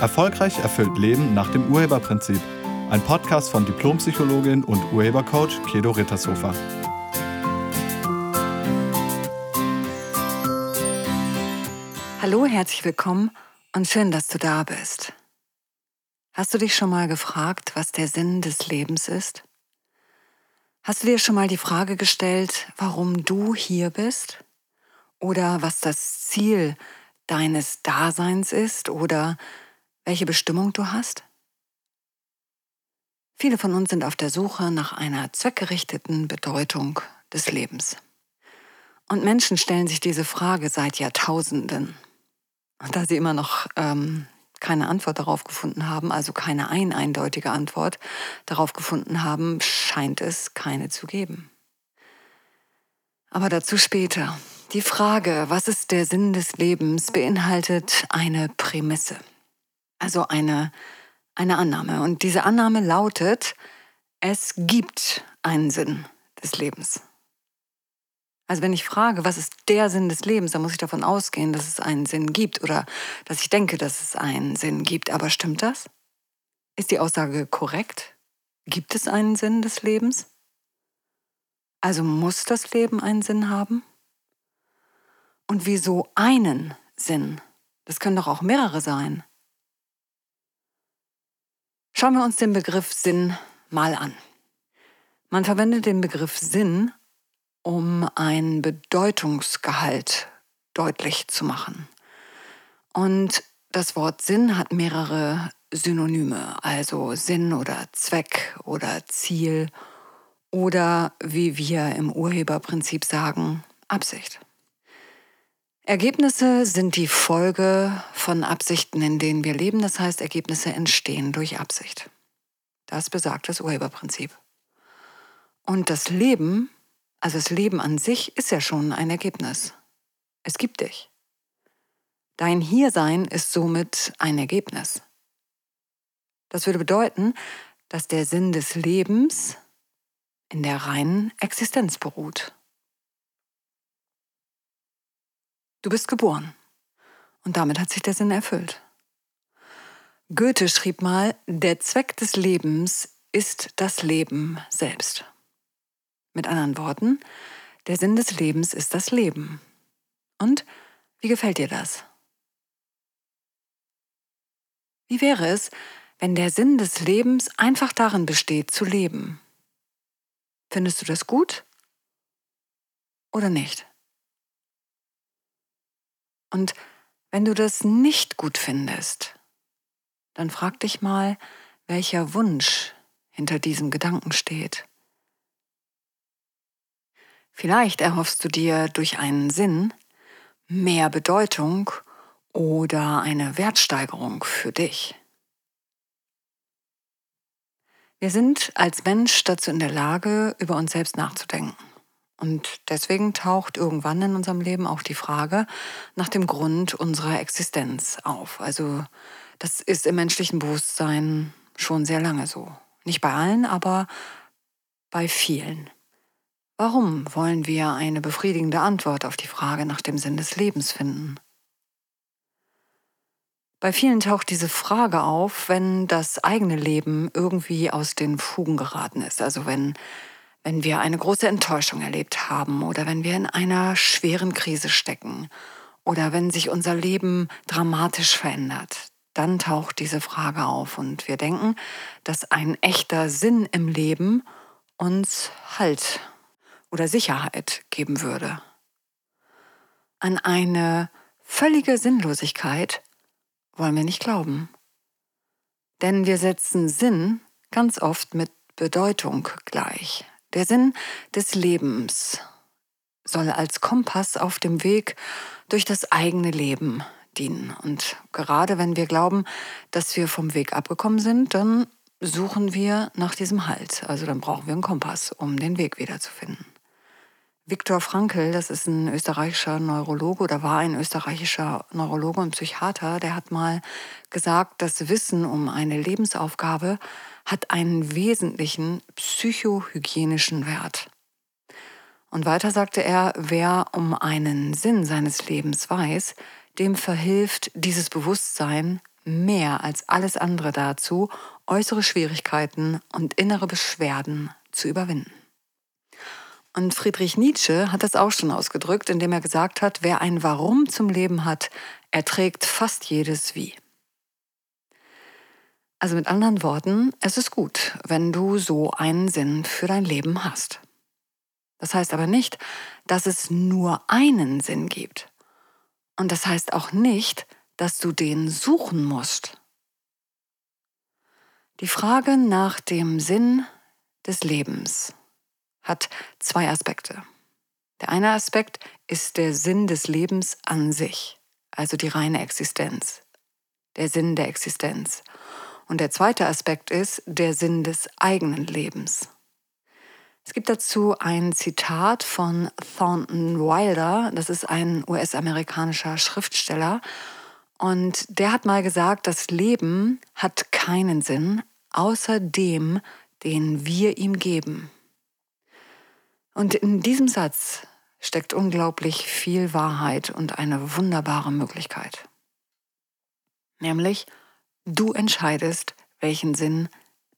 Erfolgreich erfüllt Leben nach dem Urheberprinzip. Ein Podcast von Diplompsychologin und Urhebercoach Kedo Rittershofer. Hallo, herzlich willkommen und schön, dass du da bist. Hast du dich schon mal gefragt, was der Sinn des Lebens ist? Hast du dir schon mal die Frage gestellt, warum du hier bist? Oder was das Ziel deines Daseins ist? Oder welche Bestimmung du hast? Viele von uns sind auf der Suche nach einer zweckgerichteten Bedeutung des Lebens. Und Menschen stellen sich diese Frage seit Jahrtausenden. Und da sie immer noch ähm, keine Antwort darauf gefunden haben, also keine ein eindeutige Antwort darauf gefunden haben, scheint es keine zu geben. Aber dazu später. Die Frage, was ist der Sinn des Lebens, beinhaltet eine Prämisse also eine, eine Annahme. Und diese Annahme lautet, es gibt einen Sinn des Lebens. Also wenn ich frage, was ist der Sinn des Lebens, dann muss ich davon ausgehen, dass es einen Sinn gibt oder dass ich denke, dass es einen Sinn gibt. Aber stimmt das? Ist die Aussage korrekt? Gibt es einen Sinn des Lebens? Also muss das Leben einen Sinn haben? Und wieso einen Sinn? Das können doch auch mehrere sein. Schauen wir uns den Begriff Sinn mal an. Man verwendet den Begriff Sinn, um ein Bedeutungsgehalt deutlich zu machen. Und das Wort Sinn hat mehrere Synonyme, also Sinn oder Zweck oder Ziel oder wie wir im Urheberprinzip sagen, Absicht. Ergebnisse sind die Folge von Absichten, in denen wir leben. Das heißt, Ergebnisse entstehen durch Absicht. Das besagt das Urheberprinzip. Und das Leben, also das Leben an sich, ist ja schon ein Ergebnis. Es gibt dich. Dein Hiersein ist somit ein Ergebnis. Das würde bedeuten, dass der Sinn des Lebens in der reinen Existenz beruht. Du bist geboren. Und damit hat sich der Sinn erfüllt. Goethe schrieb mal, der Zweck des Lebens ist das Leben selbst. Mit anderen Worten, der Sinn des Lebens ist das Leben. Und wie gefällt dir das? Wie wäre es, wenn der Sinn des Lebens einfach darin besteht, zu leben? Findest du das gut oder nicht? Und wenn du das nicht gut findest, dann frag dich mal, welcher Wunsch hinter diesem Gedanken steht. Vielleicht erhoffst du dir durch einen Sinn mehr Bedeutung oder eine Wertsteigerung für dich. Wir sind als Mensch dazu in der Lage, über uns selbst nachzudenken. Und deswegen taucht irgendwann in unserem Leben auch die Frage nach dem Grund unserer Existenz auf. Also das ist im menschlichen Bewusstsein schon sehr lange so. Nicht bei allen, aber bei vielen. Warum wollen wir eine befriedigende Antwort auf die Frage nach dem Sinn des Lebens finden? Bei vielen taucht diese Frage auf, wenn das eigene Leben irgendwie aus den Fugen geraten ist. Also wenn wenn wir eine große Enttäuschung erlebt haben oder wenn wir in einer schweren Krise stecken oder wenn sich unser Leben dramatisch verändert, dann taucht diese Frage auf und wir denken, dass ein echter Sinn im Leben uns Halt oder Sicherheit geben würde. An eine völlige Sinnlosigkeit wollen wir nicht glauben. Denn wir setzen Sinn ganz oft mit Bedeutung gleich. Der Sinn des Lebens soll als Kompass auf dem Weg durch das eigene Leben dienen. Und gerade wenn wir glauben, dass wir vom Weg abgekommen sind, dann suchen wir nach diesem Halt. Also dann brauchen wir einen Kompass, um den Weg wiederzufinden. Viktor Frankl, das ist ein österreichischer Neurologe oder war ein österreichischer Neurologe und Psychiater, der hat mal gesagt, das Wissen um eine Lebensaufgabe hat einen wesentlichen psychohygienischen Wert. Und weiter sagte er, wer um einen Sinn seines Lebens weiß, dem verhilft dieses Bewusstsein mehr als alles andere dazu, äußere Schwierigkeiten und innere Beschwerden zu überwinden. Und Friedrich Nietzsche hat das auch schon ausgedrückt, indem er gesagt hat, wer ein Warum zum Leben hat, erträgt fast jedes Wie. Also mit anderen Worten, es ist gut, wenn du so einen Sinn für dein Leben hast. Das heißt aber nicht, dass es nur einen Sinn gibt. Und das heißt auch nicht, dass du den suchen musst. Die Frage nach dem Sinn des Lebens hat zwei Aspekte. Der eine Aspekt ist der Sinn des Lebens an sich, also die reine Existenz, der Sinn der Existenz. Und der zweite Aspekt ist der Sinn des eigenen Lebens. Es gibt dazu ein Zitat von Thornton Wilder, das ist ein US-amerikanischer Schriftsteller, und der hat mal gesagt, das Leben hat keinen Sinn außer dem, den wir ihm geben. Und in diesem Satz steckt unglaublich viel Wahrheit und eine wunderbare Möglichkeit. Nämlich, du entscheidest, welchen Sinn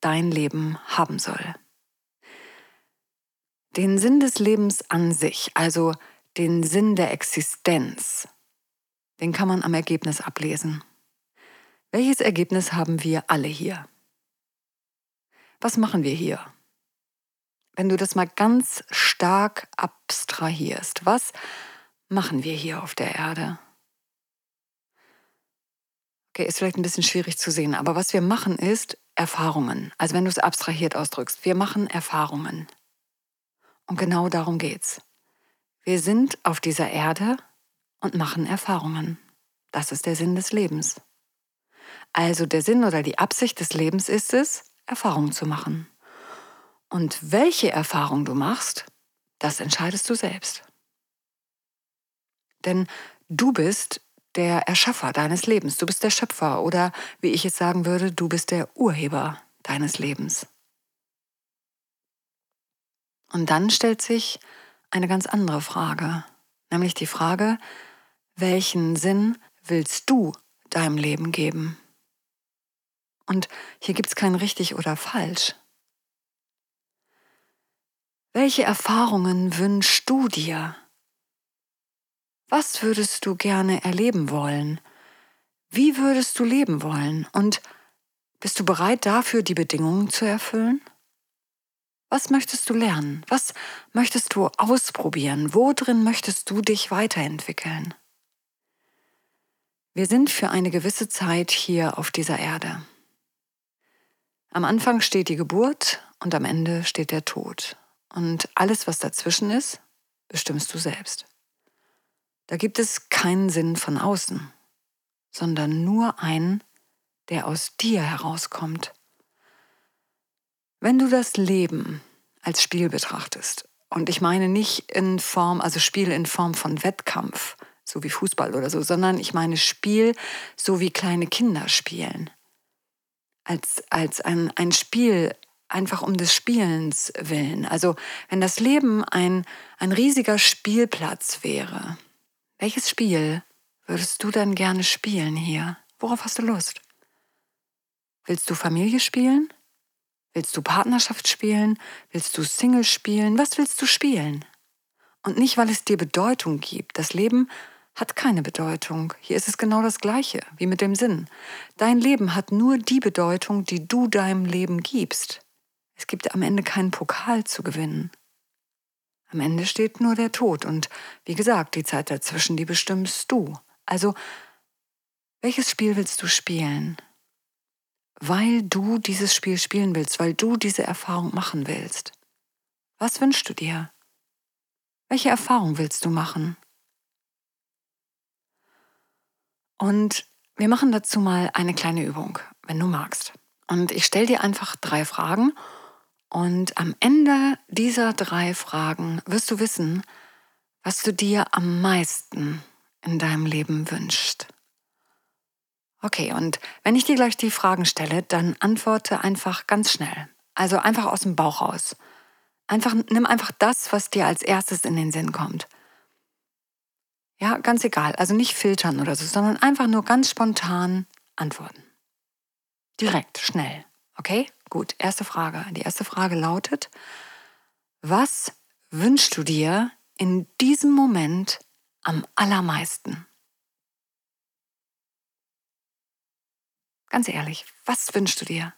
dein Leben haben soll. Den Sinn des Lebens an sich, also den Sinn der Existenz, den kann man am Ergebnis ablesen. Welches Ergebnis haben wir alle hier? Was machen wir hier? wenn du das mal ganz stark abstrahierst, was machen wir hier auf der Erde? Okay, ist vielleicht ein bisschen schwierig zu sehen, aber was wir machen ist Erfahrungen. Also wenn du es abstrahiert ausdrückst, wir machen Erfahrungen. Und genau darum geht's. Wir sind auf dieser Erde und machen Erfahrungen. Das ist der Sinn des Lebens. Also der Sinn oder die Absicht des Lebens ist es, Erfahrungen zu machen. Und welche Erfahrung du machst, das entscheidest du selbst. Denn du bist der Erschaffer deines Lebens, du bist der Schöpfer oder wie ich es sagen würde, du bist der Urheber deines Lebens. Und dann stellt sich eine ganz andere Frage, nämlich die Frage, welchen Sinn willst du deinem Leben geben? Und hier gibt es kein richtig oder falsch. Welche Erfahrungen wünschst du dir? Was würdest du gerne erleben wollen? Wie würdest du leben wollen? Und bist du bereit dafür, die Bedingungen zu erfüllen? Was möchtest du lernen? Was möchtest du ausprobieren? Wo drin möchtest du dich weiterentwickeln? Wir sind für eine gewisse Zeit hier auf dieser Erde. Am Anfang steht die Geburt und am Ende steht der Tod. Und alles, was dazwischen ist, bestimmst du selbst. Da gibt es keinen Sinn von außen, sondern nur einen, der aus dir herauskommt. Wenn du das Leben als Spiel betrachtest, und ich meine nicht in Form, also Spiel in Form von Wettkampf, so wie Fußball oder so, sondern ich meine Spiel, so wie kleine Kinder spielen. Als, als ein, ein Spiel, einfach um des Spielens willen. Also wenn das Leben ein, ein riesiger Spielplatz wäre, welches Spiel würdest du dann gerne spielen hier? Worauf hast du Lust? Willst du Familie spielen? Willst du Partnerschaft spielen? Willst du Single spielen? Was willst du spielen? Und nicht, weil es dir Bedeutung gibt. Das Leben hat keine Bedeutung. Hier ist es genau das Gleiche wie mit dem Sinn. Dein Leben hat nur die Bedeutung, die du deinem Leben gibst. Es gibt am Ende keinen Pokal zu gewinnen. Am Ende steht nur der Tod und wie gesagt, die Zeit dazwischen, die bestimmst du. Also, welches Spiel willst du spielen? Weil du dieses Spiel spielen willst, weil du diese Erfahrung machen willst. Was wünschst du dir? Welche Erfahrung willst du machen? Und wir machen dazu mal eine kleine Übung, wenn du magst. Und ich stelle dir einfach drei Fragen und am Ende dieser drei Fragen wirst du wissen, was du dir am meisten in deinem Leben wünschst. Okay, und wenn ich dir gleich die Fragen stelle, dann antworte einfach ganz schnell. Also einfach aus dem Bauch raus. Einfach, nimm einfach das, was dir als erstes in den Sinn kommt. Ja, ganz egal. Also nicht filtern oder so, sondern einfach nur ganz spontan antworten. Direkt, schnell. Okay? Gut, erste Frage. Die erste Frage lautet, was wünschst du dir in diesem Moment am allermeisten? Ganz ehrlich, was wünschst du dir?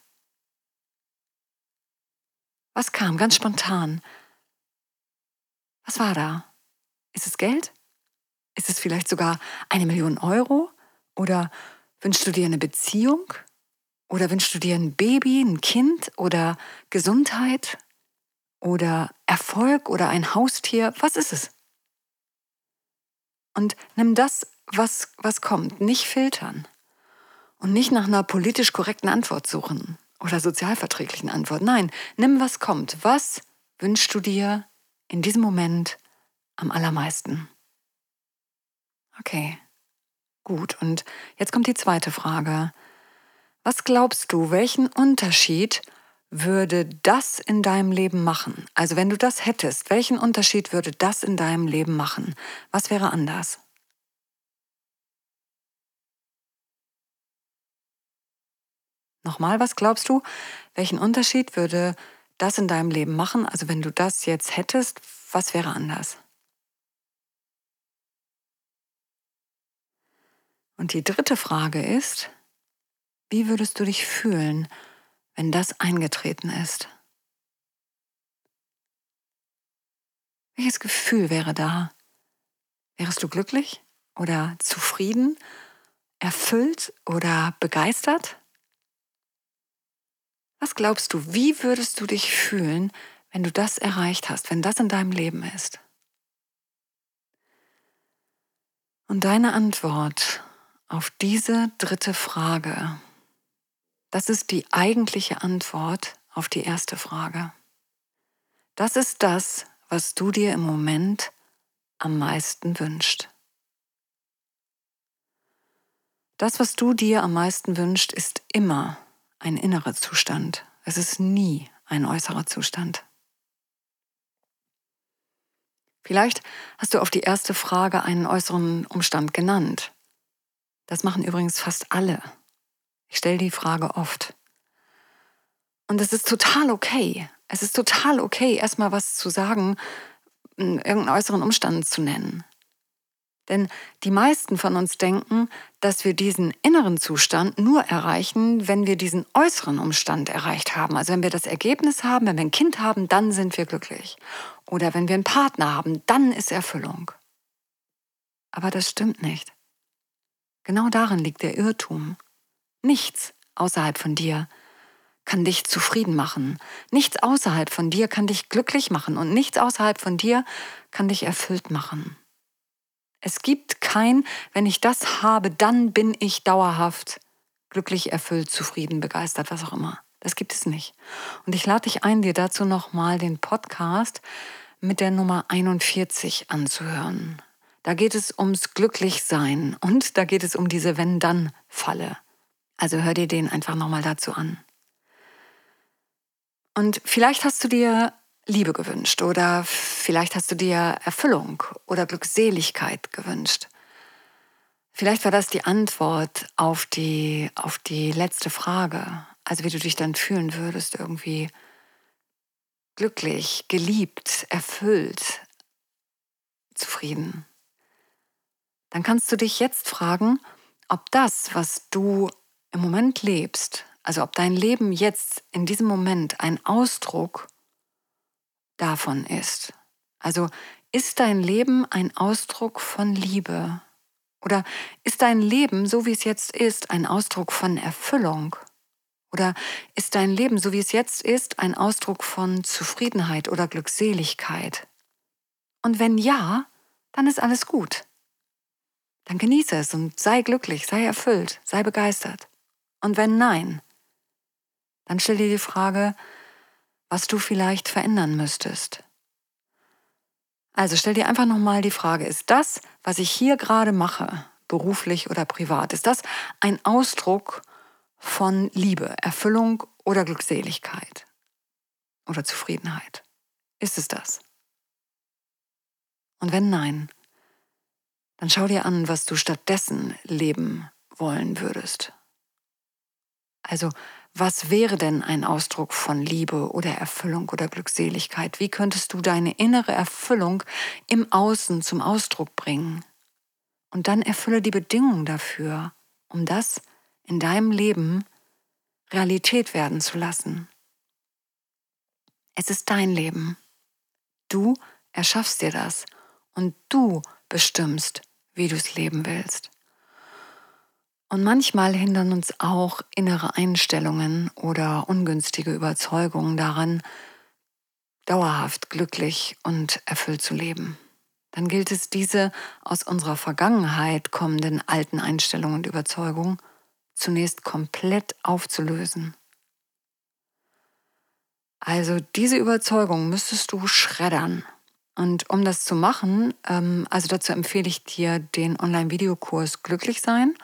Was kam ganz spontan? Was war da? Ist es Geld? Ist es vielleicht sogar eine Million Euro? Oder wünschst du dir eine Beziehung? Oder wünschst du dir ein Baby, ein Kind oder Gesundheit oder Erfolg oder ein Haustier? Was ist es? Und nimm das, was, was kommt, nicht filtern und nicht nach einer politisch korrekten Antwort suchen oder sozialverträglichen Antwort. Nein, nimm, was kommt. Was wünschst du dir in diesem Moment am allermeisten? Okay, gut. Und jetzt kommt die zweite Frage. Was glaubst du, welchen Unterschied würde das in deinem Leben machen? Also wenn du das hättest, welchen Unterschied würde das in deinem Leben machen? Was wäre anders? Nochmal, was glaubst du, welchen Unterschied würde das in deinem Leben machen? Also wenn du das jetzt hättest, was wäre anders? Und die dritte Frage ist, wie würdest du dich fühlen, wenn das eingetreten ist? Welches Gefühl wäre da? Wärest du glücklich oder zufrieden, erfüllt oder begeistert? Was glaubst du, wie würdest du dich fühlen, wenn du das erreicht hast, wenn das in deinem Leben ist? Und deine Antwort auf diese dritte Frage das ist die eigentliche Antwort auf die erste Frage. Das ist das, was du dir im Moment am meisten wünscht. Das, was du dir am meisten wünscht, ist immer ein innerer Zustand. Es ist nie ein äußerer Zustand. Vielleicht hast du auf die erste Frage einen äußeren Umstand genannt. Das machen übrigens fast alle ich stelle die Frage oft. Und es ist total okay. Es ist total okay, erstmal was zu sagen, irgendeinen äußeren Umstand zu nennen. Denn die meisten von uns denken, dass wir diesen inneren Zustand nur erreichen, wenn wir diesen äußeren Umstand erreicht haben. Also wenn wir das Ergebnis haben, wenn wir ein Kind haben, dann sind wir glücklich. Oder wenn wir einen Partner haben, dann ist Erfüllung. Aber das stimmt nicht. Genau darin liegt der Irrtum. Nichts außerhalb von dir kann dich zufrieden machen. Nichts außerhalb von dir kann dich glücklich machen und nichts außerhalb von dir kann dich erfüllt machen. Es gibt kein, wenn ich das habe, dann bin ich dauerhaft glücklich, erfüllt, zufrieden, begeistert, was auch immer. Das gibt es nicht. Und ich lade dich ein, dir dazu nochmal den Podcast mit der Nummer 41 anzuhören. Da geht es ums Glücklichsein und da geht es um diese Wenn-Dann-Falle. Also hör dir den einfach nochmal dazu an. Und vielleicht hast du dir Liebe gewünscht oder vielleicht hast du dir Erfüllung oder Glückseligkeit gewünscht. Vielleicht war das die Antwort auf die, auf die letzte Frage, also wie du dich dann fühlen würdest, irgendwie glücklich, geliebt, erfüllt, zufrieden. Dann kannst du dich jetzt fragen, ob das, was du im Moment lebst, also ob dein Leben jetzt in diesem Moment ein Ausdruck davon ist. Also ist dein Leben ein Ausdruck von Liebe? Oder ist dein Leben, so wie es jetzt ist, ein Ausdruck von Erfüllung? Oder ist dein Leben, so wie es jetzt ist, ein Ausdruck von Zufriedenheit oder Glückseligkeit? Und wenn ja, dann ist alles gut. Dann genieße es und sei glücklich, sei erfüllt, sei begeistert. Und wenn nein, dann stell dir die Frage, was du vielleicht verändern müsstest. Also stell dir einfach nochmal die Frage, ist das, was ich hier gerade mache, beruflich oder privat, ist das ein Ausdruck von Liebe, Erfüllung oder Glückseligkeit oder Zufriedenheit? Ist es das? Und wenn nein, dann schau dir an, was du stattdessen leben wollen würdest. Also was wäre denn ein Ausdruck von Liebe oder Erfüllung oder Glückseligkeit? Wie könntest du deine innere Erfüllung im Außen zum Ausdruck bringen? Und dann erfülle die Bedingungen dafür, um das in deinem Leben Realität werden zu lassen. Es ist dein Leben. Du erschaffst dir das und du bestimmst, wie du es leben willst. Und manchmal hindern uns auch innere Einstellungen oder ungünstige Überzeugungen daran, dauerhaft glücklich und erfüllt zu leben. Dann gilt es, diese aus unserer Vergangenheit kommenden alten Einstellungen und Überzeugungen zunächst komplett aufzulösen. Also diese Überzeugung müsstest du schreddern. Und um das zu machen, ähm, also dazu empfehle ich dir den Online-Videokurs Glücklich sein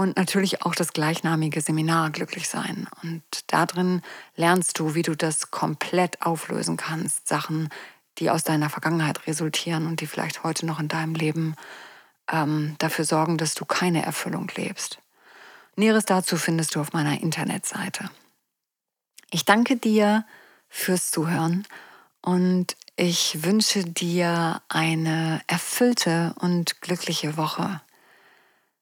und natürlich auch das gleichnamige Seminar Glücklich sein. Und darin lernst du, wie du das komplett auflösen kannst. Sachen, die aus deiner Vergangenheit resultieren und die vielleicht heute noch in deinem Leben ähm, dafür sorgen, dass du keine Erfüllung lebst. Näheres dazu findest du auf meiner Internetseite. Ich danke dir fürs Zuhören und ich wünsche dir eine erfüllte und glückliche Woche.